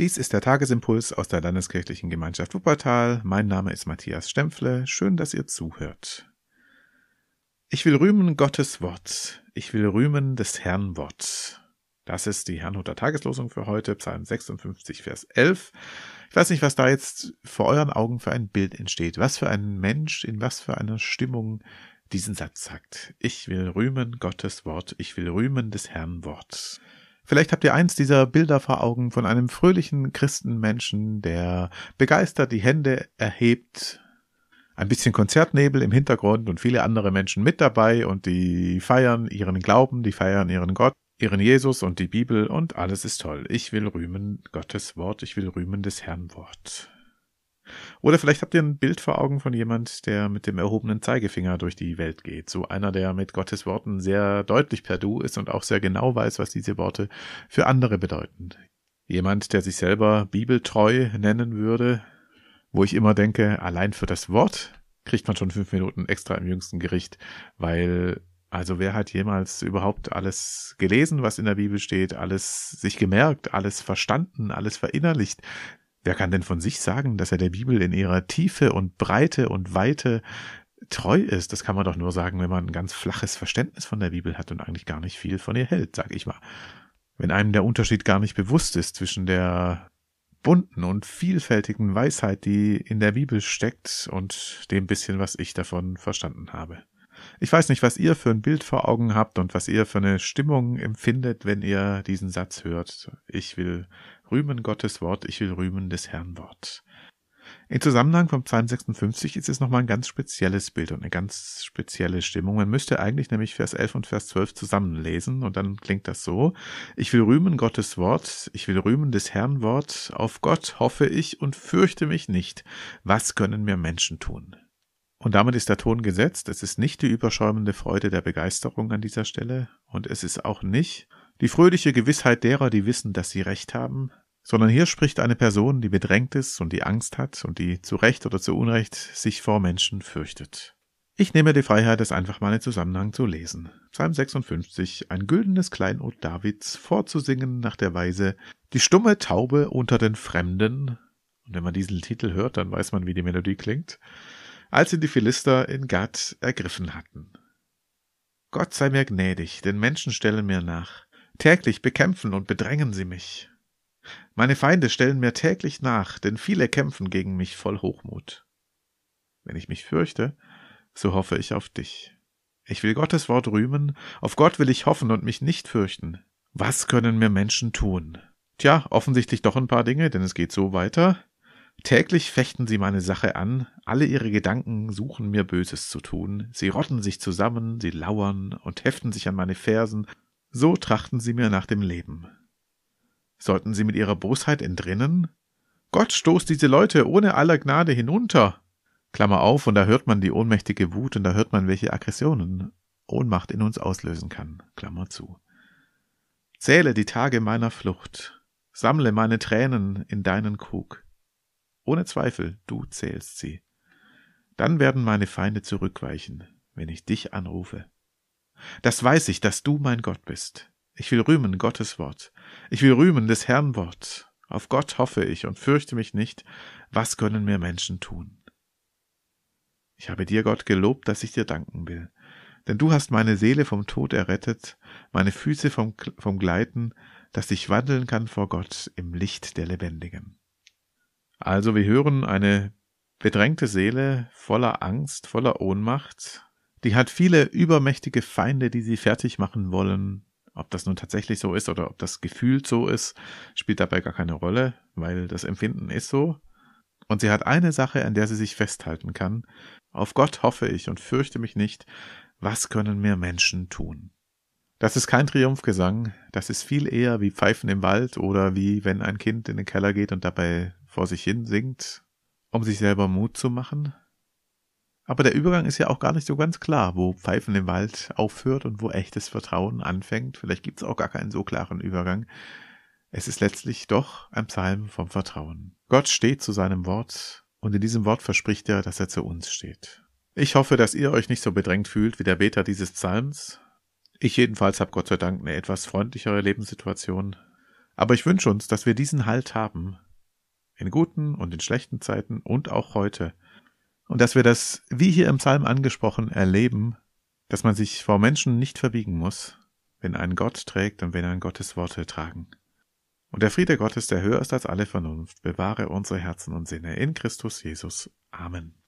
Dies ist der Tagesimpuls aus der Landeskirchlichen Gemeinschaft Wuppertal. Mein Name ist Matthias Stempfle. Schön, dass ihr zuhört. Ich will rühmen Gottes Wort. Ich will rühmen des Herrn Wort. Das ist die Herrnhuter Tageslosung für heute, Psalm 56, Vers 11. Ich weiß nicht, was da jetzt vor euren Augen für ein Bild entsteht. Was für ein Mensch, in was für einer Stimmung diesen Satz sagt. Ich will rühmen Gottes Wort. Ich will rühmen des Herrn Wort. Vielleicht habt ihr eins dieser Bilder vor Augen von einem fröhlichen Christenmenschen, der begeistert die Hände erhebt, ein bisschen Konzertnebel im Hintergrund und viele andere Menschen mit dabei und die feiern ihren Glauben, die feiern ihren Gott, ihren Jesus und die Bibel und alles ist toll. Ich will rühmen Gottes Wort, ich will rühmen des Herrn Wort. Oder vielleicht habt ihr ein Bild vor Augen von jemand, der mit dem erhobenen Zeigefinger durch die Welt geht. So einer, der mit Gottes Worten sehr deutlich per Du ist und auch sehr genau weiß, was diese Worte für andere bedeuten. Jemand, der sich selber bibeltreu nennen würde, wo ich immer denke, allein für das Wort kriegt man schon fünf Minuten extra im jüngsten Gericht, weil also wer hat jemals überhaupt alles gelesen, was in der Bibel steht, alles sich gemerkt, alles verstanden, alles verinnerlicht? Wer kann denn von sich sagen, dass er der Bibel in ihrer Tiefe und Breite und Weite treu ist? Das kann man doch nur sagen, wenn man ein ganz flaches Verständnis von der Bibel hat und eigentlich gar nicht viel von ihr hält, sag ich mal. Wenn einem der Unterschied gar nicht bewusst ist zwischen der bunten und vielfältigen Weisheit, die in der Bibel steckt und dem bisschen, was ich davon verstanden habe. Ich weiß nicht, was ihr für ein Bild vor Augen habt und was ihr für eine Stimmung empfindet, wenn ihr diesen Satz hört. Ich will rühmen Gottes Wort, ich will rühmen des Herrn Wort. Im Zusammenhang vom Psalm 56 ist es nochmal ein ganz spezielles Bild und eine ganz spezielle Stimmung. Man müsste eigentlich nämlich Vers 11 und Vers 12 zusammenlesen und dann klingt das so. Ich will rühmen Gottes Wort, ich will rühmen des Herrn Wort, auf Gott hoffe ich und fürchte mich nicht. Was können mir Menschen tun? Und damit ist der Ton gesetzt. Es ist nicht die überschäumende Freude der Begeisterung an dieser Stelle und es ist auch nicht die fröhliche Gewissheit derer, die wissen, dass sie Recht haben, sondern hier spricht eine Person, die bedrängt ist und die Angst hat und die zu Recht oder zu Unrecht sich vor Menschen fürchtet. Ich nehme die Freiheit, es einfach mal in Zusammenhang zu lesen. Psalm 56, ein güldenes Kleinod Davids, vorzusingen nach der Weise, die stumme Taube unter den Fremden, und wenn man diesen Titel hört, dann weiß man, wie die Melodie klingt, als sie die Philister in Gad ergriffen hatten. Gott sei mir gnädig, denn Menschen stellen mir nach. Täglich bekämpfen und bedrängen sie mich. Meine Feinde stellen mir täglich nach, denn viele kämpfen gegen mich voll Hochmut. Wenn ich mich fürchte, so hoffe ich auf dich. Ich will Gottes Wort rühmen, auf Gott will ich hoffen und mich nicht fürchten. Was können mir Menschen tun? Tja, offensichtlich doch ein paar Dinge, denn es geht so weiter. Täglich fechten sie meine Sache an, alle ihre Gedanken suchen mir Böses zu tun, sie rotten sich zusammen, sie lauern und heften sich an meine Fersen, so trachten sie mir nach dem Leben. Sollten sie mit ihrer Bosheit entrinnen? Gott stoßt diese Leute ohne aller Gnade hinunter. Klammer auf, und da hört man die ohnmächtige Wut und da hört man, welche Aggressionen Ohnmacht in uns auslösen kann. Klammer zu. Zähle die Tage meiner Flucht, sammle meine Tränen in deinen Krug. Ohne Zweifel, du zählst sie. Dann werden meine Feinde zurückweichen, wenn ich dich anrufe. Das weiß ich, dass du mein Gott bist. Ich will rühmen Gottes Wort. Ich will rühmen des Herrn Wort. Auf Gott hoffe ich und fürchte mich nicht. Was können mir Menschen tun? Ich habe dir, Gott, gelobt, dass ich dir danken will. Denn du hast meine Seele vom Tod errettet, meine Füße vom, vom Gleiten, dass ich wandeln kann vor Gott im Licht der Lebendigen. Also wir hören eine bedrängte Seele voller Angst, voller Ohnmacht, die hat viele übermächtige Feinde, die sie fertig machen wollen, ob das nun tatsächlich so ist oder ob das gefühlt so ist, spielt dabei gar keine Rolle, weil das Empfinden ist so. Und sie hat eine Sache, an der sie sich festhalten kann. Auf Gott hoffe ich und fürchte mich nicht. Was können mir Menschen tun? Das ist kein Triumphgesang, das ist viel eher wie Pfeifen im Wald oder wie wenn ein Kind in den Keller geht und dabei vor sich hin singt, um sich selber Mut zu machen. Aber der Übergang ist ja auch gar nicht so ganz klar, wo Pfeifen im Wald aufhört und wo echtes Vertrauen anfängt. Vielleicht gibt es auch gar keinen so klaren Übergang. Es ist letztlich doch ein Psalm vom Vertrauen. Gott steht zu seinem Wort und in diesem Wort verspricht er, dass er zu uns steht. Ich hoffe, dass ihr euch nicht so bedrängt fühlt wie der Beter dieses Psalms. Ich jedenfalls habe Gott sei Dank eine etwas freundlichere Lebenssituation. Aber ich wünsche uns, dass wir diesen Halt haben, in guten und in schlechten Zeiten und auch heute, und dass wir das, wie hier im Psalm angesprochen, erleben, dass man sich vor Menschen nicht verbiegen muss, wenn ein Gott trägt und wenn ein Gottes Worte tragen. Und der Friede Gottes, der höher ist als alle Vernunft, bewahre unsere Herzen und Sinne in Christus Jesus. Amen.